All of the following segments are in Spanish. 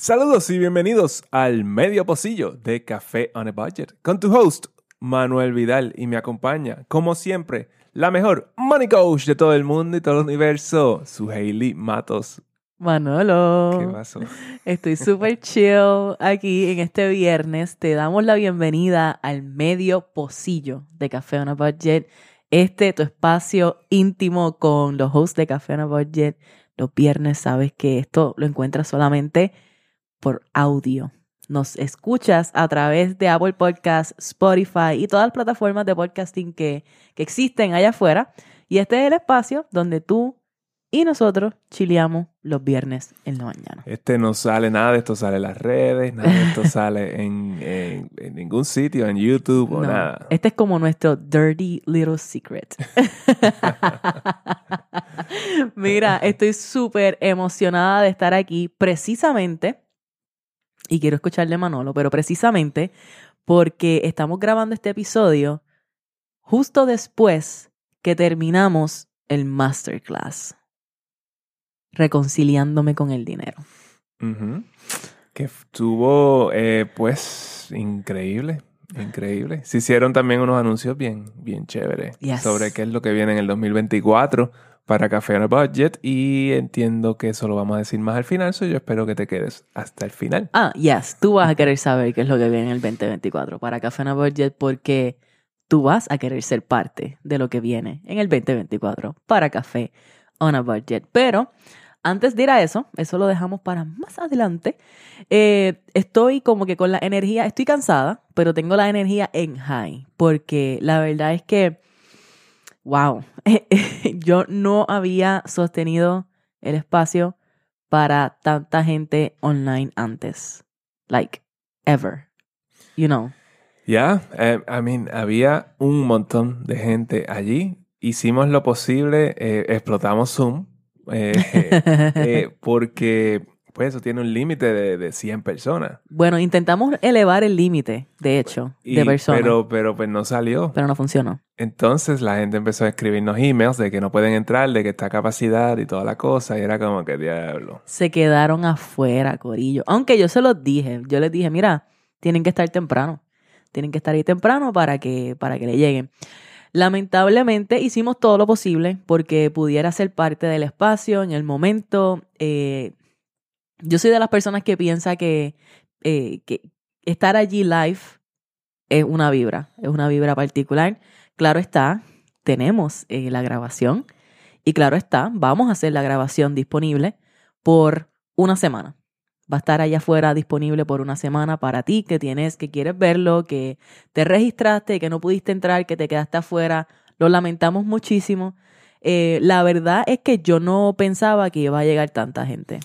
Saludos y bienvenidos al medio pocillo de Café on a Budget con tu host Manuel Vidal y me acompaña, como siempre, la mejor money coach de todo el mundo y todo el universo, su Hailey Matos. Manolo. ¿Qué pasó? Estoy súper chill aquí en este viernes. Te damos la bienvenida al medio pocillo de Café on a Budget. Este, tu espacio íntimo con los hosts de Café on a Budget. Los viernes sabes que esto lo encuentras solamente por audio. Nos escuchas a través de Apple Podcasts, Spotify y todas las plataformas de podcasting que, que existen allá afuera. Y este es el espacio donde tú y nosotros chileamos los viernes en la mañana. Este no sale nada de esto, sale en las redes, nada de esto sale en, en- en ningún sitio, en YouTube o No, nada. Este es como nuestro dirty little secret. Mira, estoy súper emocionada de estar aquí precisamente, y quiero escucharle a Manolo, pero precisamente porque estamos grabando este episodio justo después que terminamos el masterclass, reconciliándome con el dinero. Que estuvo, eh, pues, increíble, increíble. Se hicieron también unos anuncios bien, bien chéveres Yes. sobre qué es lo que viene en el 2024 para Café on a Budget y entiendo que eso lo vamos a decir más al final, so yo espero que te quedes hasta el final. Ah, yes, tú vas a querer saber qué es lo que viene en el 2024 para Café on a Budget porque tú vas a querer ser parte de lo que viene en el 2024 para Café on a Budget. Pero antes de ir a eso, eso lo dejamos para más adelante. eh, estoy como que con la energía, estoy cansada, pero tengo la energía en high porque la verdad es que, wow, yo no había sostenido el espacio para tanta gente online antes. Like, ever. You know. Ya, eh, I mean, había un montón de gente allí. Hicimos lo posible, eh, explotamos Zoom, eh, eh, porque pues eso tiene un límite de, de 100 personas. bueno, intentamos elevar el límite, de hecho, Y- de personas. Pero, Pero, pero pues no salió. no funcionó. Entonces la gente empezó a escribirnos emails de que no pueden entrar, de que está capacidad y toda la cosa. Y era como que diablo. Se quedaron afuera, Corillo. Aunque yo se los dije. Yo les dije, mira, tienen que estar temprano. Tienen que estar ahí temprano para que, para que le lleguen. Lamentablemente hicimos todo lo posible porque pudiera ser parte del espacio en el momento. Eh, yo soy de las personas que piensa que, eh, que estar allí live es una vibra, es una vibra particular. Claro está, tenemos eh, la grabación y claro está, vamos a hacer la grabación disponible por una semana. Va a estar allá afuera disponible por una semana para ti que tienes, que quieres verlo, que te registraste, que no pudiste entrar, que te quedaste afuera. Lo lamentamos muchísimo. Eh, la verdad es que yo no pensaba que iba a llegar tanta gente.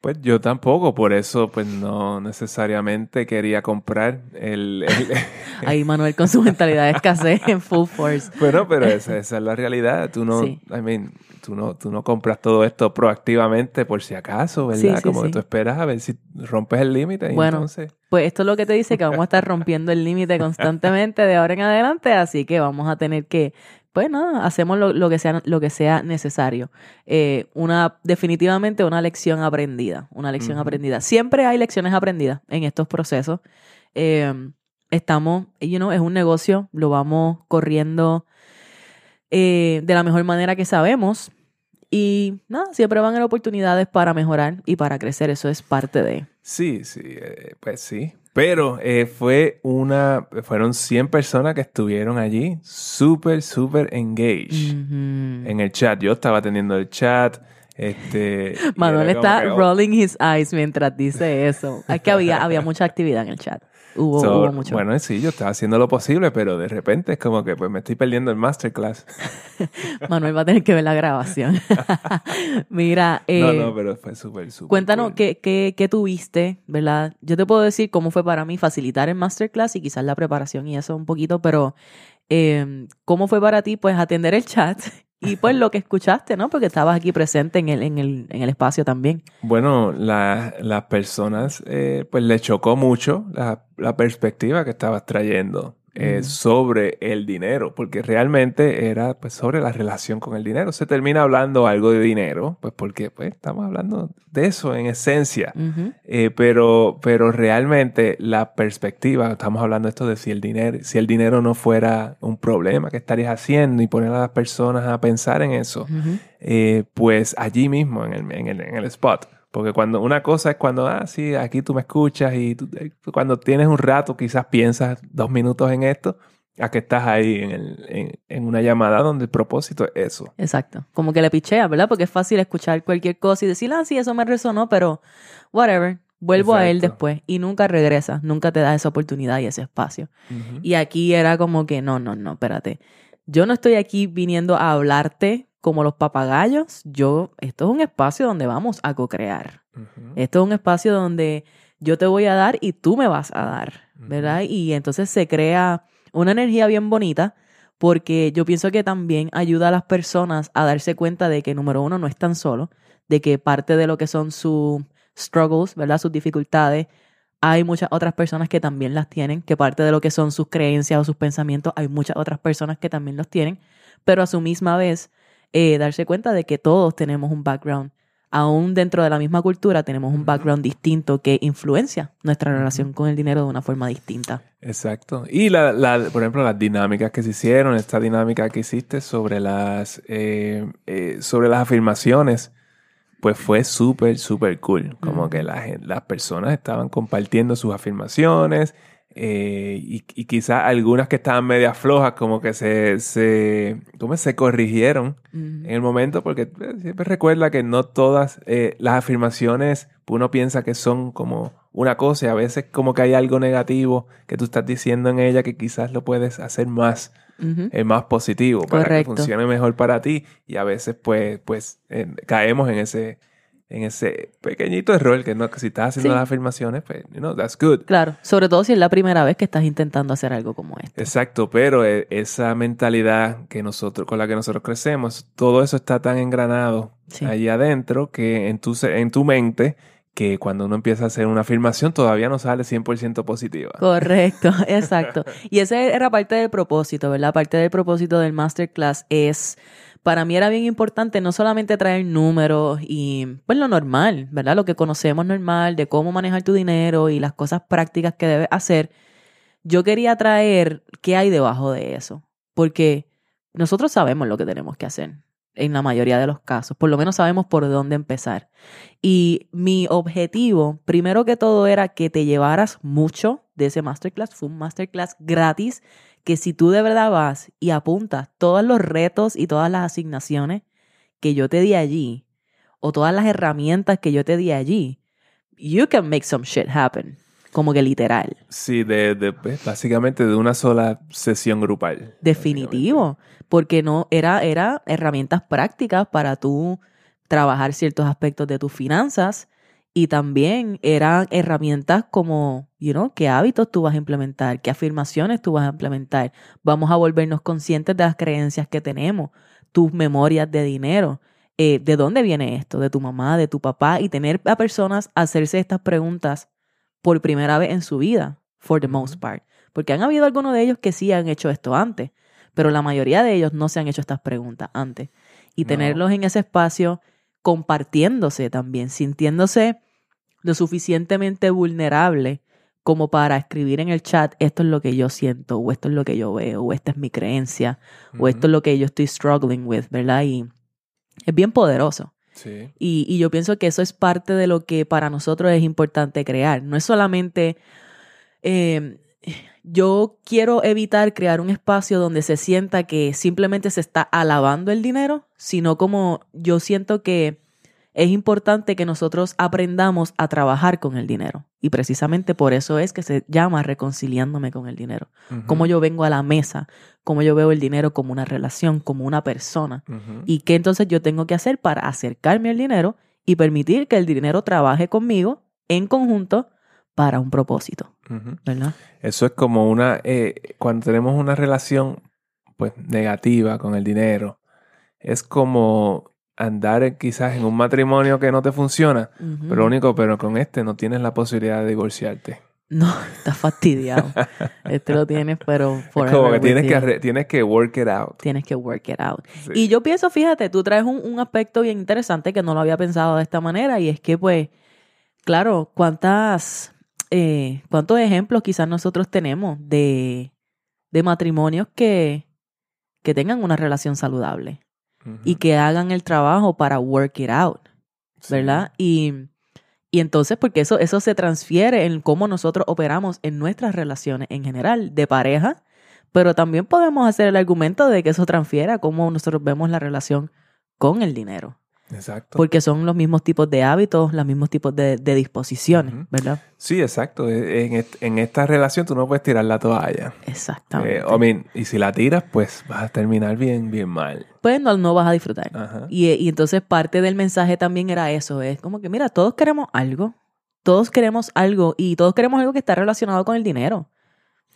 Pues yo tampoco, por eso pues no necesariamente quería comprar el... el- Ahí Manuel con su mentalidad de escasez en full force. bueno, pero esa, esa es la realidad. Tú no, Sí. I mean, tú no, tú no compras todo esto proactivamente por si acaso, ¿verdad? Sí, sí, Como que tú esperas a ver si rompes el límite Bueno. entonces... Pues esto es lo que te dice que vamos a estar rompiendo el límite constantemente de ahora en adelante, así que vamos a tener que, pues nada, hacemos lo, lo que sea lo que sea necesario. Eh, una definitivamente una lección aprendida, una lección aprendida. Siempre hay lecciones aprendidas en estos procesos. Eh, estamos, you know, es un negocio, lo vamos corriendo eh, de la mejor manera que sabemos. Y nada, siempre van a haber oportunidades para mejorar y para crecer. Eso es parte de. Sí, sí, eh, pues sí. Pero eh, fue una, fueron 100 personas que estuvieron allí súper, súper engaged en el chat. Yo estaba teniendo el chat. Este, Manuel está que, oh, rolling his eyes mientras dice eso. Es que había, había mucha actividad en el chat. Hubo, so, hubo mucho. Bueno, sí, yo estaba haciendo lo posible, pero de repente es como que pues me estoy perdiendo el masterclass. Manuel va a tener que ver la grabación. Mira, eh, no, no, pero fue súper, súper. cuéntanos cool. qué, qué, qué tuviste, ¿verdad? Yo te puedo decir cómo fue para mí facilitar el masterclass y quizás la preparación y eso un poquito, pero eh, ¿cómo fue para ti pues atender el chat y pues lo que escuchaste, ¿no? Porque estabas aquí presente en el, en el, en el espacio también. Bueno, la- las personas, eh, pues le chocó mucho la, la perspectiva que estabas trayendo eh, sobre el dinero, porque realmente era pues, sobre la relación con el dinero. Se termina hablando algo de dinero, pues porque pues, estamos hablando de eso en esencia. Eh, pero, pero realmente la perspectiva, estamos hablando de esto de si el dinero, si el dinero no fuera un problema, ¿qué estarías haciendo? Y poner a las personas a pensar en eso. Eh, pues allí mismo, en el, en, el, en el spot. Porque cuando una cosa es cuando, ah, sí, aquí tú me escuchas y tú- eh, cuando tienes un rato quizás piensas dos minutos en esto, a que estás ahí en, el- en, en una llamada donde el propósito es eso. Exacto. Como que le picheas, ¿verdad? Porque es fácil escuchar cualquier cosa y decir, ah, sí, eso me resonó, pero whatever. Vuelvo a él después y nunca regresas, nunca te das esa oportunidad y ese espacio. Y aquí era como que, no, no, no, espérate. Yo no estoy aquí viniendo a hablarte como los papagayos. Yo, esto es un espacio donde vamos a co-crear. Esto es un espacio donde yo te voy a dar y tú me vas a dar, ¿verdad? Y entonces se crea una energía bien bonita porque yo pienso que también ayuda a las personas a darse cuenta de que, número uno, no están solos, de que parte de lo que son sus struggles, ¿verdad? Sus dificultades, hay muchas otras personas que también las tienen, que parte de lo que son sus creencias o sus pensamientos, hay muchas otras personas que también los tienen, pero a su misma vez eh, darse cuenta de que todos tenemos un background, aún dentro de la misma cultura tenemos un background distinto que influencia nuestra relación con el dinero de una forma distinta. Exacto. Y la, la- por ejemplo, las dinámicas que se hicieron, esta dinámica que hiciste sobre las, eh, eh, sobre las afirmaciones, pues fue súper, súper cool. Como que la las personas estaban compartiendo sus afirmaciones eh, y, y quizás algunas que estaban medias flojas, como que se, se, ¿cómo se corrigieron en el momento, porque eh, siempre recuerda que no todas eh, las afirmaciones uno piensa que son como una cosa y a veces como que hay algo negativo que tú estás diciendo en ella que quizás lo puedes hacer más, eh, más positivo para Correcto. que funcione mejor para ti y a veces pues, pues caemos en ese, en ese pequeñito error que no, que si estás haciendo Sí. las afirmaciones, pues, you know, that's good. Claro, sobre todo si es la primera vez que estás intentando hacer algo como esto. Exacto, pero eh, esa mentalidad que nosotros, con la que nosotros crecemos, todo eso está tan engranado Sí. ahí adentro que en tu, en tu mente, que cuando uno empieza a hacer una afirmación todavía no sale 100% positiva. Correcto, exacto. Y ese era parte del propósito, ¿verdad? Parte del propósito del masterclass es, para mí era bien importante no solamente traer números y pues lo normal, ¿verdad? Lo que conocemos normal de cómo manejar tu dinero y las cosas prácticas que debes hacer. Yo quería traer qué hay debajo de eso, porque nosotros sabemos lo que tenemos que hacer en la mayoría de los casos, por lo menos sabemos por dónde empezar. Y mi objetivo, primero que todo, era que te llevaras mucho de ese masterclass. Fue un masterclass gratis que si tú de verdad vas y apuntas todos los retos y todas las asignaciones que yo te di allí, o todas las herramientas que yo te di allí, you can make some shit happen. Como que literal. Sí, de, de- pues, básicamente de una sola sesión grupal. Definitivo, porque no era, era herramientas prácticas para tú trabajar ciertos aspectos de tus finanzas y también eran herramientas como, you know, qué hábitos tú vas a implementar, qué afirmaciones tú vas a implementar. Vamos a volvernos conscientes de las creencias que tenemos, tus memorias de dinero. eh, ¿De dónde viene esto? ¿De tu mamá, de tu papá? Y tener a personas hacerse estas preguntas por primera vez en su vida, for the most part. Porque han habido algunos de ellos que sí han hecho esto antes, pero la mayoría de ellos no se han hecho estas preguntas antes. Y No. tenerlos en ese espacio compartiéndose también, sintiéndose lo suficientemente vulnerable como para escribir en el chat, esto es lo que yo siento, o esto es lo que yo veo, o esta es mi creencia, o esto es lo que yo estoy struggling with, ¿verdad? Y es bien poderoso. Sí. Y, y yo pienso que eso es parte de lo que para nosotros es importante crear. No es solamente... eh, yo quiero evitar crear un espacio donde se sienta que simplemente se está alabando el dinero, sino como yo siento que es importante que nosotros aprendamos a trabajar con el dinero. Y precisamente por eso es que se llama reconciliándome con el dinero. Ujú. Cómo yo vengo a la mesa, cómo yo veo el dinero como una relación, como una persona. ¿Y qué entonces yo tengo que hacer para acercarme al dinero y permitir que el dinero trabaje conmigo en conjunto para un propósito? ¿Verdad? Eso es como una, eh, cuando tenemos una relación pues negativa con el dinero, es como andar quizás en un matrimonio que no te funciona, Ujú. pero lo único, pero con este no tienes la posibilidad de divorciarte. No, está fastidiado. este lo tienes, pero Es como que tienes que, tienes que work it out. Tienes que work it out. Sí. Y yo pienso, fíjate, tú traes un, un aspecto bien interesante que no lo había pensado de esta manera y es que, pues, claro, cuántas, eh, cuántos ejemplos quizás nosotros tenemos de, de matrimonios que, que tengan una relación saludable y que hagan el trabajo para work it out, Sí. ¿verdad? Y, y entonces, porque eso, eso se transfiere en cómo nosotros operamos en nuestras relaciones en general, de pareja, pero también podemos hacer el argumento de que eso transfiere a cómo nosotros vemos la relación con el dinero, Exacto. porque son los mismos tipos de hábitos, los mismos tipos de, de disposiciones. ¿verdad? Sí, exacto. E- En, est- en esta relación tú no puedes tirar la toalla. Exactamente. Eh, I mean, y si la tiras, pues vas a terminar bien, bien mal. Pues no, no vas a disfrutar. Ajá. Y, y entonces parte del mensaje también era eso, es como que, mira, todos queremos algo, todos queremos algo y todos queremos algo que está relacionado con el dinero,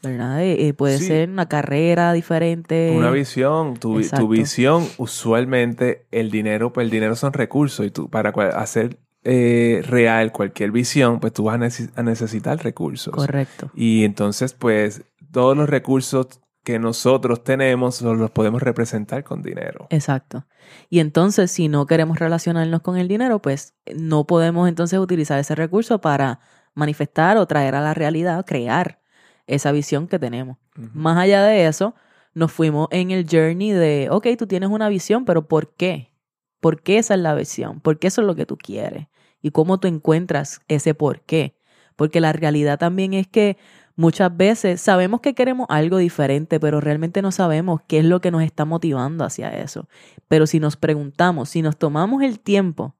¿verdad? Eh, eh, puede Sí. ser una carrera diferente. Una visión, tu, tu visión, usualmente el dinero, pues el dinero son recursos y tú para cual- hacer eh, real cualquier visión, pues tú vas a, nece- a necesitar recursos. Correcto. Y entonces, pues todos los recursos que nosotros tenemos los los podemos representar con dinero. Exacto. Y entonces, si no queremos relacionarnos con el dinero, pues no podemos entonces utilizar ese recurso para manifestar o traer a la realidad, crear esa visión que tenemos. Más allá de eso, nos fuimos en el journey de, ok, tú tienes una visión, pero ¿por qué? ¿Por qué esa es la visión? ¿Por qué eso es lo que tú quieres? ¿Y cómo tú encuentras ese por qué? Porque la realidad también es que muchas veces sabemos que queremos algo diferente, pero realmente no sabemos qué es lo que nos está motivando hacia eso. Pero si nos preguntamos, si nos tomamos el tiempo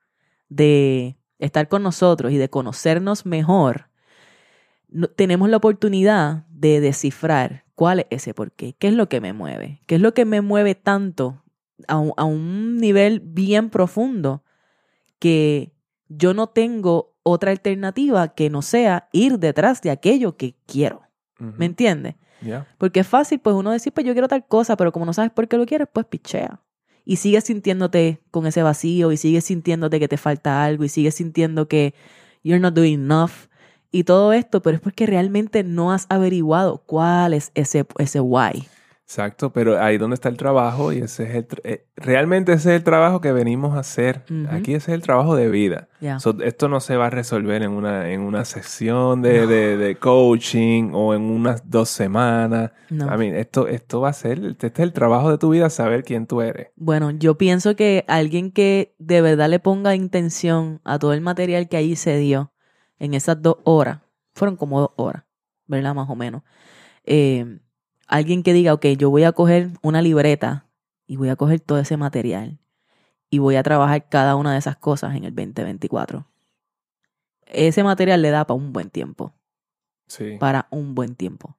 de estar con nosotros y de conocernos mejor, no- tenemos la oportunidad de descifrar cuál es ese por qué, qué es lo que me mueve, qué es lo que me mueve tanto a un, a un nivel bien profundo que yo no tengo otra alternativa que no sea ir detrás de aquello que quiero. ¿Me entiendes? Porque es fácil, pues uno decir, pues yo quiero tal cosa, pero como no sabes por qué lo quieres, pues pichea. Y sigues sintiéndote con ese vacío y sigues sintiéndote que te falta algo y sigues sintiendo que you're not doing enough y todo esto, pero es porque realmente no has averiguado cuál es ese, ese why. Exacto, pero ahí donde está el trabajo y ese es el eh, realmente ese es el trabajo que venimos a hacer. Aquí ese es el trabajo de vida. So, esto no se va a resolver en una, en una sesión de, de- de coaching o en unas dos semanas. No. I mean, esto, esto va a ser, este es el trabajo de tu vida, saber quién tú eres. Bueno, yo pienso que alguien que de verdad le ponga intención a todo el material que allí se dio en esas dos horas, fueron como dos horas, ¿verdad? Más o menos. Eh, alguien que diga, ok, yo voy a coger una libreta y voy a coger todo ese material y voy a trabajar cada una de esas cosas en el 2024. Ese material le da para un buen tiempo Sí. para un buen tiempo.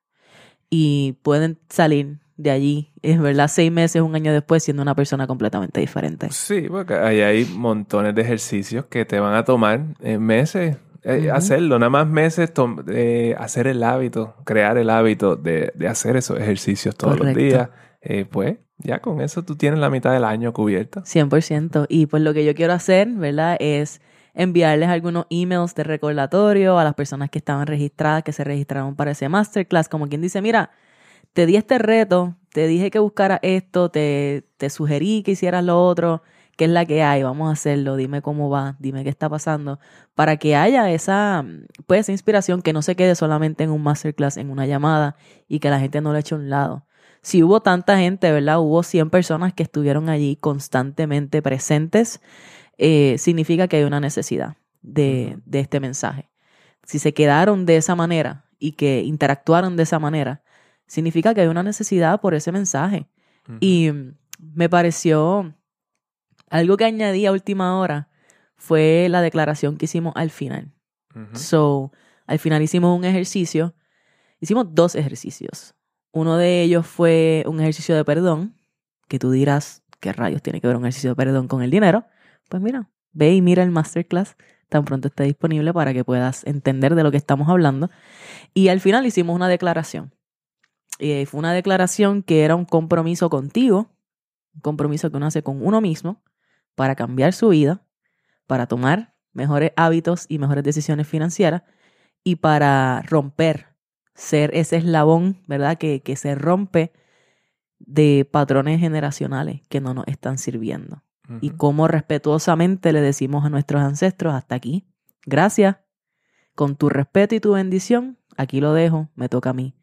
Y pueden salir de allí, es verdad, seis meses, un año después, siendo una persona completamente diferente. Sí, porque ahí hay montones de ejercicios que te van a tomar eh, meses eh, hacerlo, nada más meses eh, hacer el hábito, crear el hábito de, de hacer esos ejercicios todos Correcto. los días. Eh, pues ya con eso tú tienes la mitad del año cubierta. 100%. Y pues lo que yo quiero hacer, ¿verdad? Es enviarles algunos emails de recordatorio a las personas que estaban registradas, que se registraron para ese masterclass, como quien dice, mira, te di este reto, te dije que buscara esto, te, te sugerí que hicieras lo otro, qué es la que hay, vamos a hacerlo, dime cómo va, dime qué está pasando, para que haya esa, pues, esa inspiración que no se quede solamente en un masterclass, en una llamada y que la gente no lo eche a un lado. Si hubo tanta gente, ¿verdad? Hubo 100 personas que estuvieron allí constantemente presentes, eh, significa que hay una necesidad de, de este mensaje. Si se quedaron de esa manera y que interactuaron de esa manera, significa que hay una necesidad por ese mensaje. Y me pareció algo que añadí a última hora fue la declaración que hicimos al final. Ujú. So, al final hicimos un ejercicio, hicimos dos ejercicios. Uno de ellos fue un ejercicio de perdón, que tú dirás, ¿qué rayos tiene que ver un ejercicio de perdón con el dinero? Pues mira, ve y mira el masterclass, tan pronto esté disponible para que puedas entender de lo que estamos hablando. Y al final hicimos una declaración. Y fue una declaración que era un compromiso contigo, un compromiso que uno hace con uno mismo para cambiar su vida, para tomar mejores hábitos y mejores decisiones financieras y para romper, ser ese eslabón, ¿verdad? Que, que se rompe de patrones generacionales que no nos están sirviendo. Y cómo respetuosamente le decimos a nuestros ancestros, hasta aquí, gracias, con tu respeto y tu bendición, aquí lo dejo, me toca a mí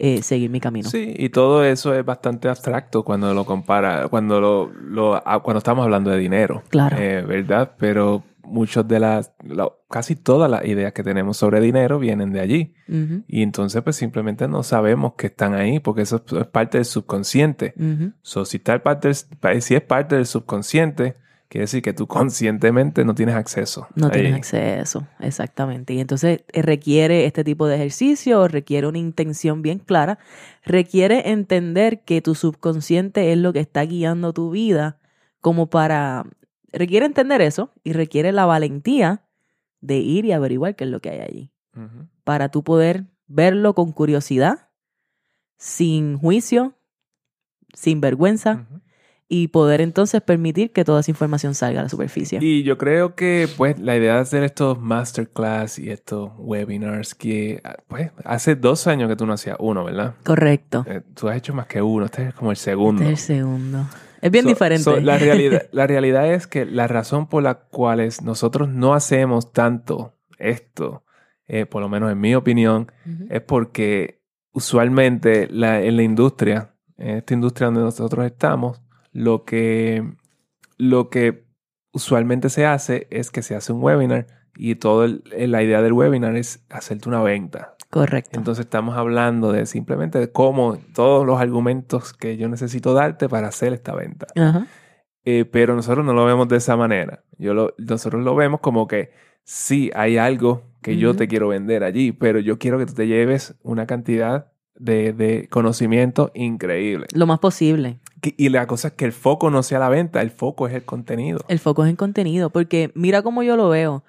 eh, seguir mi camino. Sí, y todo eso es bastante abstracto cuando lo compara, cuando lo, lo- ah, cuando estamos hablando de dinero. Claro. eh, ¿Verdad? Pero muchos de las, la- casi todas las ideas que tenemos sobre dinero vienen de allí. Y entonces pues simplemente no sabemos que están ahí porque eso es- parte del subconsciente. So, si, tal parte del- si es parte del subconsciente, quiere decir que tú conscientemente no tienes acceso. No ahí. tienes acceso, exactamente. Y entonces eh, requiere este tipo de ejercicio, requiere una intención bien clara, requiere entender que tu subconsciente es lo que está guiando tu vida, como para, requiere entender eso y requiere la valentía de ir y averiguar qué es lo que hay allí, para tú poder verlo con curiosidad, sin juicio, sin vergüenza. Y poder entonces permitir que toda esa información salga a la superficie. Y yo creo que, pues, la idea de hacer estos masterclass y estos webinars que, pues, hace dos años que tú no hacías uno, ¿verdad? Correcto. Eh, tú has hecho más que uno, este es como el segundo. Este es el segundo. Es bien So- diferente. so, la, realidad, la realidad es que la razón por la cual es- nosotros no hacemos tanto esto, eh, por lo menos en mi opinión, es porque usualmente la- en la industria, en esta industria donde nosotros estamos, lo que, lo que usualmente se hace es que se hace un webinar y todo el- la idea del webinar es hacerte una venta. Correcto. Entonces estamos hablando de simplemente de cómo todos los argumentos que yo necesito darte para hacer esta venta. Ajá. Eh, pero nosotros no lo vemos de esa manera. Yo lo- nosotros lo vemos como que sí hay algo que yo te quiero vender allí, pero yo quiero que tú te lleves una cantidad de, de conocimiento increíble. Lo más posible. Y la cosa es que el foco no sea la venta, el foco es el contenido. El foco es en contenido. Porque mira cómo yo lo veo.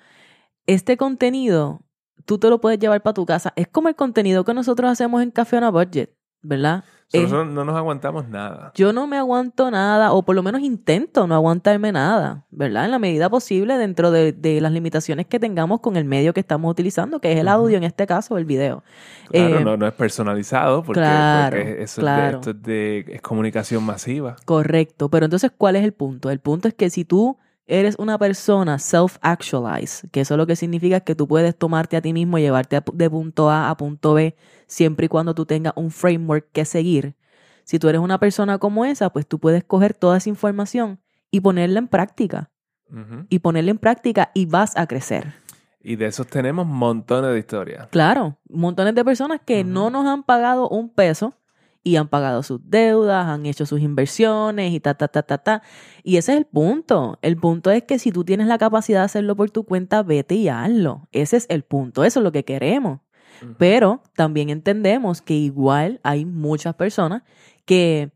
Este contenido, tú te lo puedes llevar para tu casa. Es como el contenido que nosotros hacemos en Café on a Budget, ¿verdad? So, Es- nosotros no nos aguantamos nada. yo no me aguanto nada, o por lo menos intento no aguantarme nada, ¿verdad? En la medida posible dentro de, de las limitaciones que tengamos con el medio que estamos utilizando, que es el audio en este caso, el video. Claro, Eh, no, no es personalizado porque, claro, porque eso claro. Es de, esto es de es comunicación masiva. Correcto, pero entonces, ¿cuál es el punto? El punto es que si tú eres una persona self-actualize, que eso lo que significa es que tú puedes tomarte a ti mismo y llevarte de punto A a punto B siempre y cuando tú tengas un framework que seguir. Si tú eres una persona como esa, pues tú puedes coger toda esa información y ponerla en práctica. Y ponerla en práctica y vas a crecer. Y de esos tenemos montones de historias. Claro, montones de personas que no nos han pagado un peso y han pagado sus deudas, han hecho sus inversiones y ta, ta, ta, ta, ta. Y ese es el punto. El punto es que si tú tienes la capacidad de hacerlo por tu cuenta, vete y hazlo. Ese es el punto. Eso es lo que queremos. Pero también entendemos que igual hay muchas personas que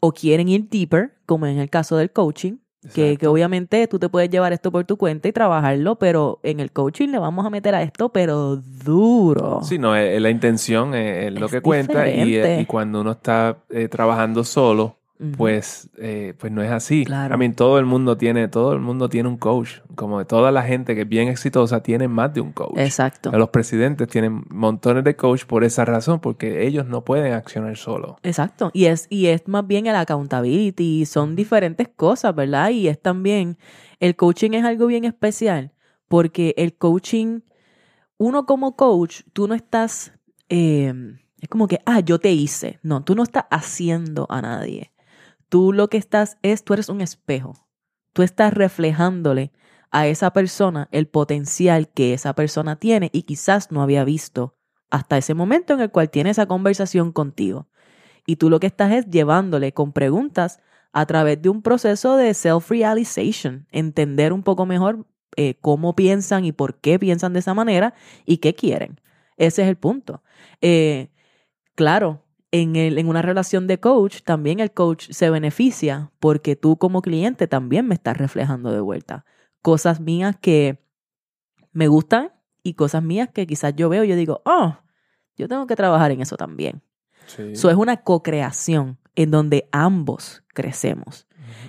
o quieren ir deeper, como en el caso del coaching, que, que obviamente tú te puedes llevar esto por tu cuenta y trabajarlo, pero en el coaching le vamos a meter a esto, pero duro. Sí, no, eh, la intención es, es lo Es que cuenta y, eh, y cuando uno está eh, trabajando solo, Pues, eh, pues no es así. Claro. I mean, todo el mundo tiene, todo el mundo tiene un coach. Como toda la gente que es bien exitosa tiene más de un coach. Exacto. Los presidentes tienen montones de coach por esa razón, porque ellos no pueden accionar solos. Exacto. Y es, y es más bien el accountability, son diferentes cosas, ¿verdad? Y es también, el coaching es algo bien especial, porque el coaching, uno como coach, tú no estás, eh, es como que, ah, yo te hice. No, tú no estás haciendo a nadie. Tú lo que estás es, tú eres un espejo. Tú estás reflejándole a esa persona el potencial que esa persona tiene y quizás no había visto hasta ese momento en el cual tiene esa conversación contigo. Y tú lo que estás es llevándole con preguntas a través de un proceso de self-realization, entender un poco mejor eh, cómo piensan y por qué piensan de esa manera y qué quieren. Ese es el punto. Eh, claro, en, el- en una relación de coach, también el coach se beneficia porque tú como cliente también me estás reflejando de vuelta cosas mías que me gustan y cosas mías que quizás yo veo y yo digo, oh, yo tengo que trabajar en eso también. Sí. Es una co-creación en donde ambos crecemos.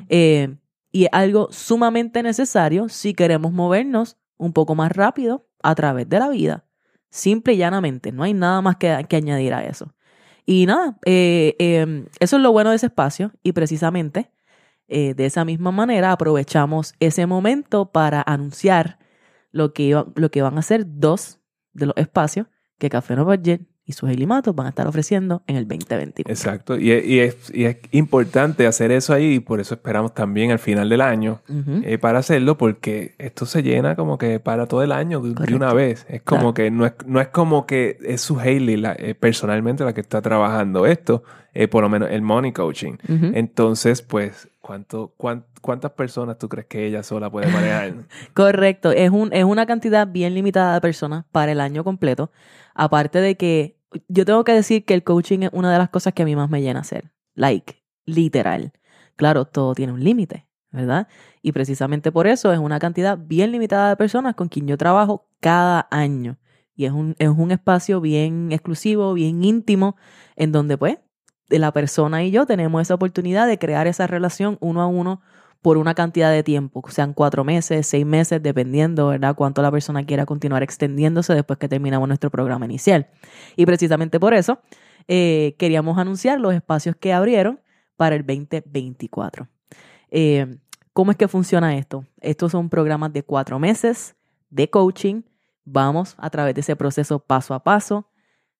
Eh, y es algo sumamente necesario si queremos movernos un poco más rápido a través de la vida. Simple y llanamente. No hay nada más que, que añadir a eso. Y nada, eh, eh, eso es lo bueno de ese espacio y precisamente eh, de esa misma manera aprovechamos ese momento para anunciar lo que, lo que van a ser dos de los espacios que Café No Budget y sus Matos van a estar ofreciendo en el 2021. Exacto. Y, es- y es, y es importante hacer eso ahí y por eso esperamos también al final del año eh, para hacerlo porque esto se llena como que para todo el año de, una vez. Es como Claro. que no es, no es como que es su Hailey la- eh, personalmente la que está trabajando esto, eh, por lo menos el money coaching. Entonces, pues, ¿cuánto, cuán- ¿cuántas personas tú crees que ella sola puede manejar? Correcto, es, un, es una cantidad bien limitada de personas para el año completo. Aparte de que yo tengo que decir que el coaching es una de las cosas que a mí más me llena hacer. Like, literal. Claro, todo tiene un límite, ¿verdad? Y precisamente por eso es una cantidad bien limitada de personas con quien yo trabajo cada año. Y es un, es un espacio bien exclusivo, bien íntimo, en donde pues la persona y yo tenemos esa oportunidad de crear esa relación uno a uno por una cantidad de tiempo, sean cuatro meses, seis meses, dependiendo, ¿verdad?, cuánto la persona quiera continuar extendiéndose después que terminamos nuestro programa inicial. Y precisamente por eso eh, queríamos anunciar los espacios que abrieron para el 2024. Eh, ¿Cómo es que funciona esto? Estos son programas de cuatro meses de coaching. Vamos a través de ese proceso paso a paso.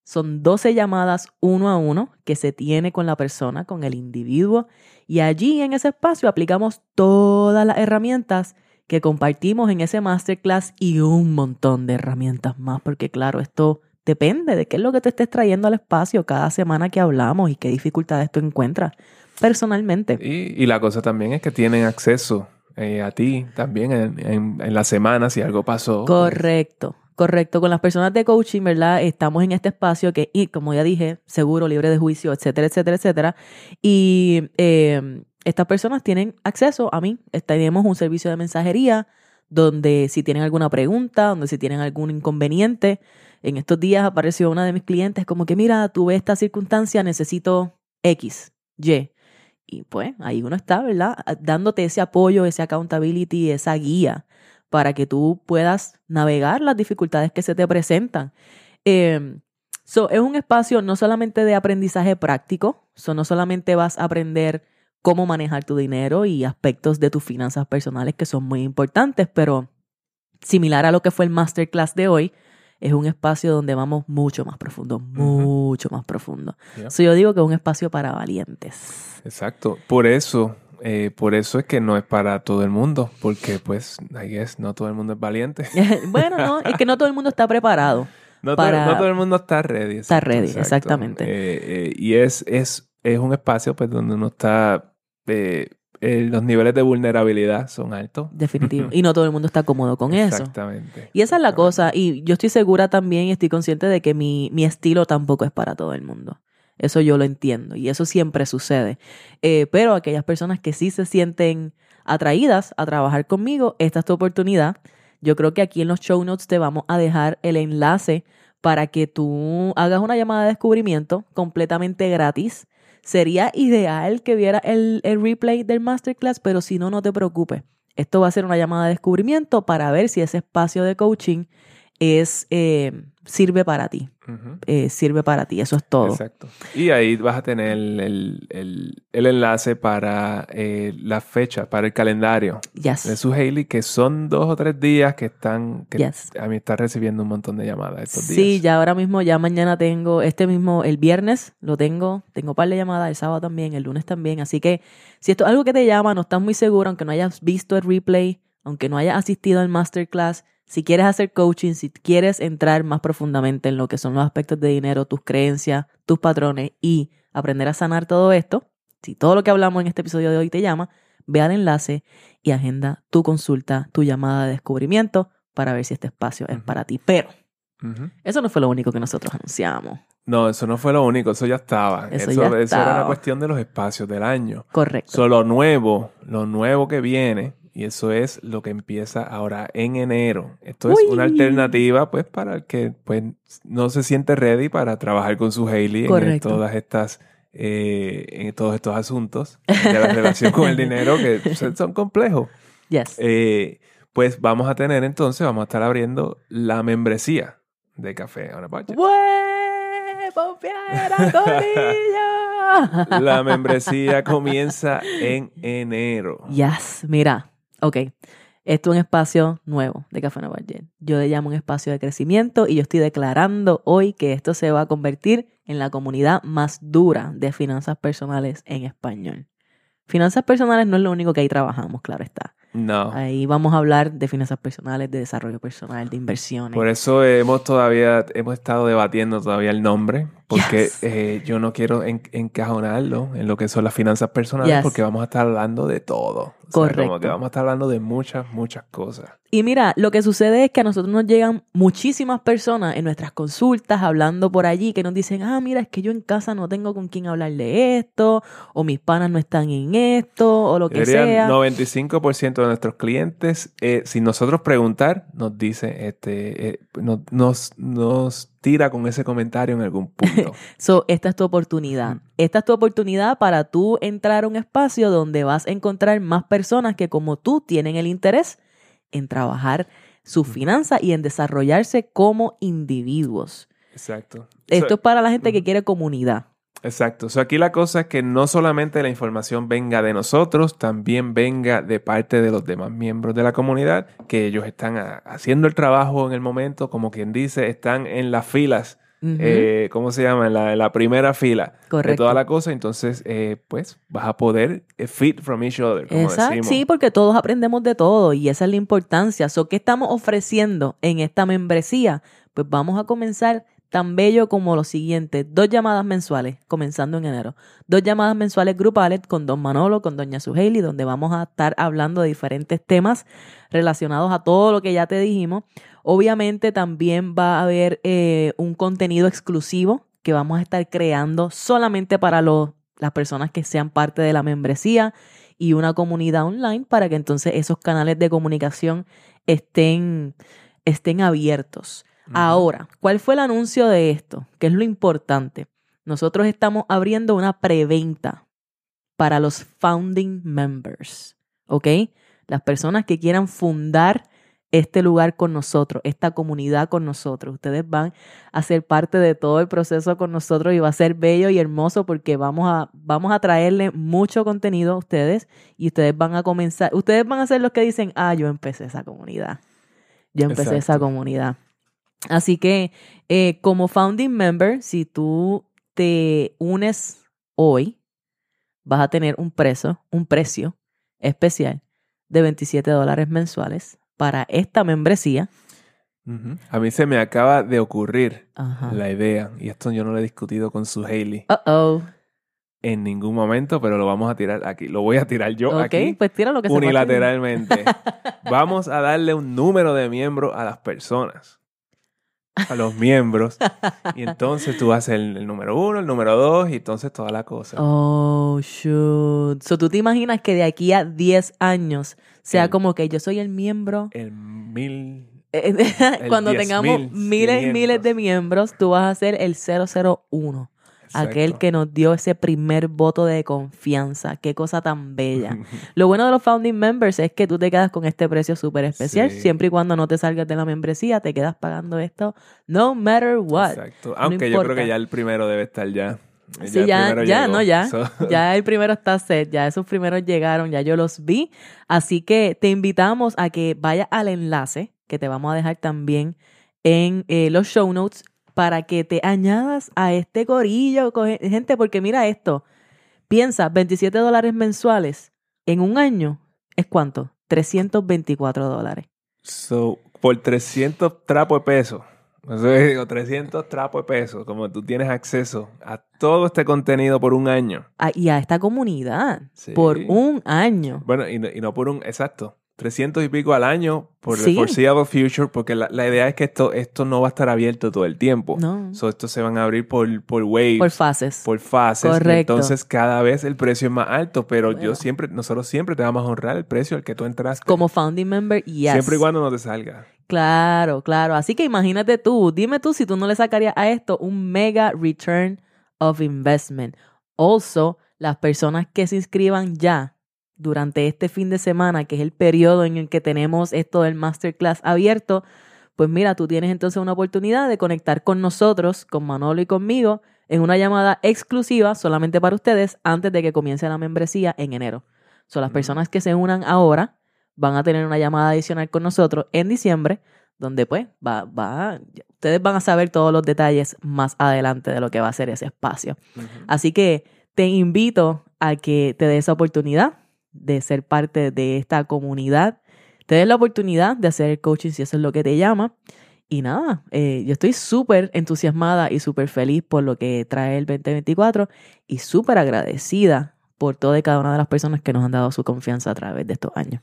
Son 12 llamadas uno a uno que se tiene con la persona, con el individuo, y allí en ese espacio aplicamos todas las herramientas que compartimos en ese masterclass y un montón de herramientas más, porque claro, esto depende de qué es lo que te estés trayendo al espacio cada semana que hablamos y qué dificultades tú encuentras personalmente. Y, y la cosa también es que tienen acceso eh, a ti también en, en- en la semana si algo pasó. pues, Correcto, correcto. Con las personas de coaching, ¿verdad? Estamos en este espacio que, y como ya dije, seguro, libre de juicio, etcétera, etcétera, etcétera. Y eh, estas personas tienen acceso a mí. Tenemos un servicio de mensajería donde si tienen alguna pregunta, donde si tienen algún inconveniente. En estos días apareció una de mis clientes como que, mira, tuve esta circunstancia, necesito X, Y. Y pues ahí uno está, ¿verdad? Dándote ese apoyo, ese accountability, esa guía para que tú puedas navegar las dificultades que se te presentan. Eh, so, es un espacio no solamente de aprendizaje práctico, so, no solamente vas a aprender cómo manejar tu dinero y aspectos de tus finanzas personales que son muy importantes, pero similar a lo que fue el masterclass de hoy, es un espacio donde vamos mucho más profundo, mucho más profundo. Yeah. So, yo digo que es un espacio para valientes. Exacto. Por eso, eh, por eso es que no es para todo el mundo, porque pues, I guess, no todo el mundo es valiente. bueno, no, es que no todo el mundo está preparado. No, Para- todo, no todo el mundo está ready. Está exacto, ready, exacto. exactamente. Eh, eh, y es, es, es un espacio pues donde uno está, eh, los niveles de vulnerabilidad son altos. Definitivo. Y no todo el mundo está cómodo con eso. Exactamente. Y esa es la cosa. Y yo estoy segura también y estoy consciente de que mi, mi estilo tampoco es para todo el mundo. Eso yo lo entiendo. Y eso siempre sucede. Eh, pero aquellas personas que sí se sienten atraídas a trabajar conmigo, esta es tu oportunidad. Yo creo que aquí en los show notes te vamos a dejar el enlace para que tú hagas una llamada de descubrimiento completamente gratis. Sería ideal que viera el, replay del masterclass, pero si no, no te preocupes. Esto va a ser una llamada de descubrimiento para ver si ese espacio de coaching es, eh, sirve para ti. Eh, sirve para ti, eso es todo. Exacto. Y ahí vas a tener el, el- enlace para eh, la fecha, para el calendario Yes. de su Hailey, que son dos o tres días que están, que Yes. a mí está recibiendo un montón de llamadas estos días. Sí, ya ahora mismo, ya mañana tengo, este mismo, el viernes lo tengo, tengo un par de llamadas, el sábado también, el lunes también, así que si esto es algo que te llama, no estás muy seguro, aunque no hayas visto el replay, aunque no hayas asistido al masterclass, si quieres hacer coaching, si quieres entrar más profundamente en lo que son los aspectos de dinero, tus creencias, tus patrones y aprender a sanar todo esto, si todo lo que hablamos en este episodio de hoy te llama, ve al enlace y agenda tu consulta, tu llamada de descubrimiento para ver si este espacio es para ti. Pero eso no fue lo único que nosotros anunciamos. No, eso no fue lo único, eso ya estaba. Eso Eso, ya eso era una cuestión de los espacios del año. Correcto. So, lo nuevo, lo nuevo que viene, y eso es lo que empieza ahora en enero. Esto es una alternativa, pues, para el que pues, no se siente ready para trabajar con su Hailey en todas estas, eh, en todos estos asuntos de la relación con el dinero que son- complejos. yes. Eh, pues vamos a tener entonces, vamos a estar abriendo la membresía de Café on a Budget. La membresía comienza en enero. Yes, mira, ok. Esto es un espacio nuevo de Café Nueva York. Yo le llamo un espacio de crecimiento y yo estoy declarando hoy que esto se va a convertir en la comunidad más dura de finanzas personales en español. Finanzas personales no es lo único que ahí trabajamos, claro está. No. Ahí vamos a hablar de finanzas personales, de desarrollo personal, de inversiones. Por eso hemos todavía, hemos estado debatiendo todavía el nombre, porque Yes. eh, yo no quiero en- encajonarlo en lo que son las finanzas personales, Yes. porque vamos a estar hablando de todo. O sea, Correcto. como que vamos a estar hablando de muchas, muchas cosas. Y mira, lo que sucede es que a nosotros nos llegan muchísimas personas en nuestras consultas hablando por allí que nos dicen, ah, mira, es que yo en casa no tengo con quién hablar de esto, o mis panas no están en esto, o lo que sea. 95% de nuestros clientes, eh, sin nosotros preguntar, nos dice, este, eh, no- nos, nos tira con ese comentario en algún punto. So, esta es tu oportunidad. Esta es tu oportunidad para tú entrar a un espacio donde vas a encontrar más personas que como tú tienen el interés en trabajar sus finanzas y en desarrollarse como individuos. Exacto. Esto So- es para la gente que quiere comunidad. Exacto. So, aquí la cosa es que no solamente la información venga de nosotros, también venga de parte de los demás miembros de la comunidad, que ellos están haciendo el trabajo en el momento, como quien dice, están en las filas, eh, ¿cómo se llama? En la, en la primera fila de toda la cosa. Entonces, eh, pues vas a poder eh, feed from each other, como Exacto, decimos. sí, porque todos aprendemos de todo y esa es la importancia. So, ¿Qué estamos ofreciendo en esta membresía? Pues vamos a comenzar tan bello como lo siguiente. Dos llamadas mensuales, comenzando en enero. Dos llamadas mensuales grupales con Don Manolo, con Doña Suheili, donde vamos a estar hablando de diferentes temas relacionados a todo lo que ya te dijimos. Obviamente también va a haber eh, un contenido exclusivo que vamos a estar creando solamente para los, las personas que sean parte de la membresía y una comunidad online para que entonces esos canales de comunicación estén, estén abiertos. Ahora, ¿cuál fue el anuncio de esto? ¿Qué es lo importante? Nosotros estamos abriendo una preventa para los founding members, ¿ok? Las personas que quieran fundar este lugar con nosotros, esta comunidad con nosotros. Ustedes van a ser parte de todo el proceso con nosotros y va a ser bello y hermoso porque vamos a, vamos a traerle mucho contenido a ustedes y ustedes van a comenzar, ustedes van a ser los que dicen, ah, yo empecé esa comunidad. Yo empecé esa comunidad. Así que eh, como founding member, si tú te unes hoy, vas a tener un precio, un precio especial de 27 dólares mensuales para esta membresía. A mí se me acaba de ocurrir Ajá. la idea, y esto yo no lo he discutido con su Hailey Uh oh. en ningún momento, pero lo vamos a tirar aquí. Lo voy a tirar yo Ok, aquí pues tira lo que se unilateralmente. Vamos a darle un número de miembros a las personas. A los miembros. Y entonces tú haces el, el número uno, el número dos, y entonces toda la cosa. Oh, shoot. So, ¿tú te imaginas que de aquí a 10 años sea El- como que yo soy el miembro? El mil. Cuando 10.000, tengamos miles y miles 500. de miembros, tú vas a ser el 001. Aquel que nos dio ese primer voto de confianza. Qué cosa tan bella. Lo bueno de los founding members es que tú te quedas con este precio súper especial. Sí. Siempre y cuando no te salgas de la membresía, te quedas pagando esto no matter what. Exacto. Aunque yo creo que ya el primero debe estar ya. Sí, ya, primero ya, llegó. no, ya. So- Ya el primero está set, ya esos primeros llegaron, ya yo los vi. Así que te invitamos a que vayas al enlace que te vamos a dejar también en eh, los show notes para que te añadas a este corillo, co- gente, porque mira esto. Piensa, 27 dólares mensuales en un año es cuánto? 324 dólares. So, por 300 trapos de peso, eso es, digo, 300 trapos de peso, como tú tienes acceso a todo este contenido por un año. Ah, y a esta comunidad Sí. por un año. Bueno, y no, y no por un, exacto, 300 y pico al año por Sí. el foreseeable future, porque la, la idea es que esto, esto no va a estar abierto todo el tiempo. No. So, estos se van a abrir por, por waves. Por fases. por fases. Correcto. entonces cada vez el precio es más alto, pero Bueno. yo siempre, nosotros siempre te vamos a honrar el precio al que tú entraste. Como founding member, yes. Siempre y cuando no te salga. Claro, claro. Así que imagínate tú, dime tú si tú no le sacarías a esto un mega return of investment. Also, las personas que se inscriban ya durante este fin de semana, que es el periodo en el que tenemos esto del masterclass abierto, pues mira, tú tienes entonces una oportunidad de conectar con nosotros, con Manolo y conmigo, en una llamada exclusiva solamente para ustedes antes de que comience la membresía en enero. Son las personas que se unan ahora van a tener una llamada adicional con nosotros en diciembre, donde pues va, va, ustedes van a saber todos los detalles más adelante de lo que va a ser ese espacio. Así que te invito a que te des esa oportunidad de ser parte de esta comunidad. Te des la oportunidad de hacer el coaching si eso es lo que te llama. Y nada, eh, yo estoy súper entusiasmada y súper feliz por lo que trae el 2024 y súper agradecida por toda y cada una de las personas que nos han dado su confianza a través de estos años.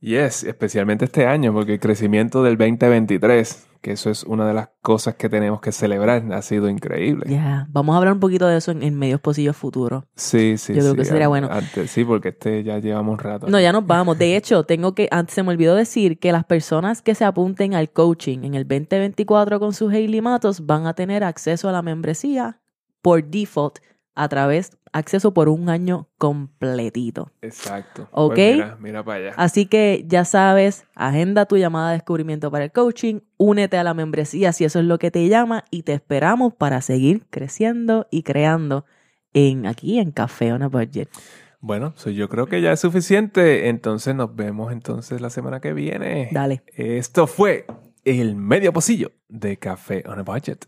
Yes, especialmente este año, porque el crecimiento del 2023, que eso es una de las cosas que tenemos que celebrar, ha sido increíble. Ya, vamos a hablar un poquito de eso en, en medios posillos futuros. Sí, sí, Yo creo sí, que sería bueno. antes- sí, porque este ya llevamos un rato. No, ya nos vamos. De hecho, tengo que, antes se me olvidó decir que las personas que se apunten al coaching en el 2024 con sus Hailey Matos van a tener acceso a la membresía por default a través, acceso por un año completito. Exacto. Ok. Pues mira, mira para allá. Así que ya sabes, agenda tu llamada de descubrimiento para el coaching, únete a la membresía si eso es lo que te llama y te esperamos para seguir creciendo y creando en aquí en Café on a Budget. Bueno, so yo creo que ya es suficiente. Entonces nos vemos entonces la semana que viene. Dale. Esto fue el medio pocillo de Café on a Budget.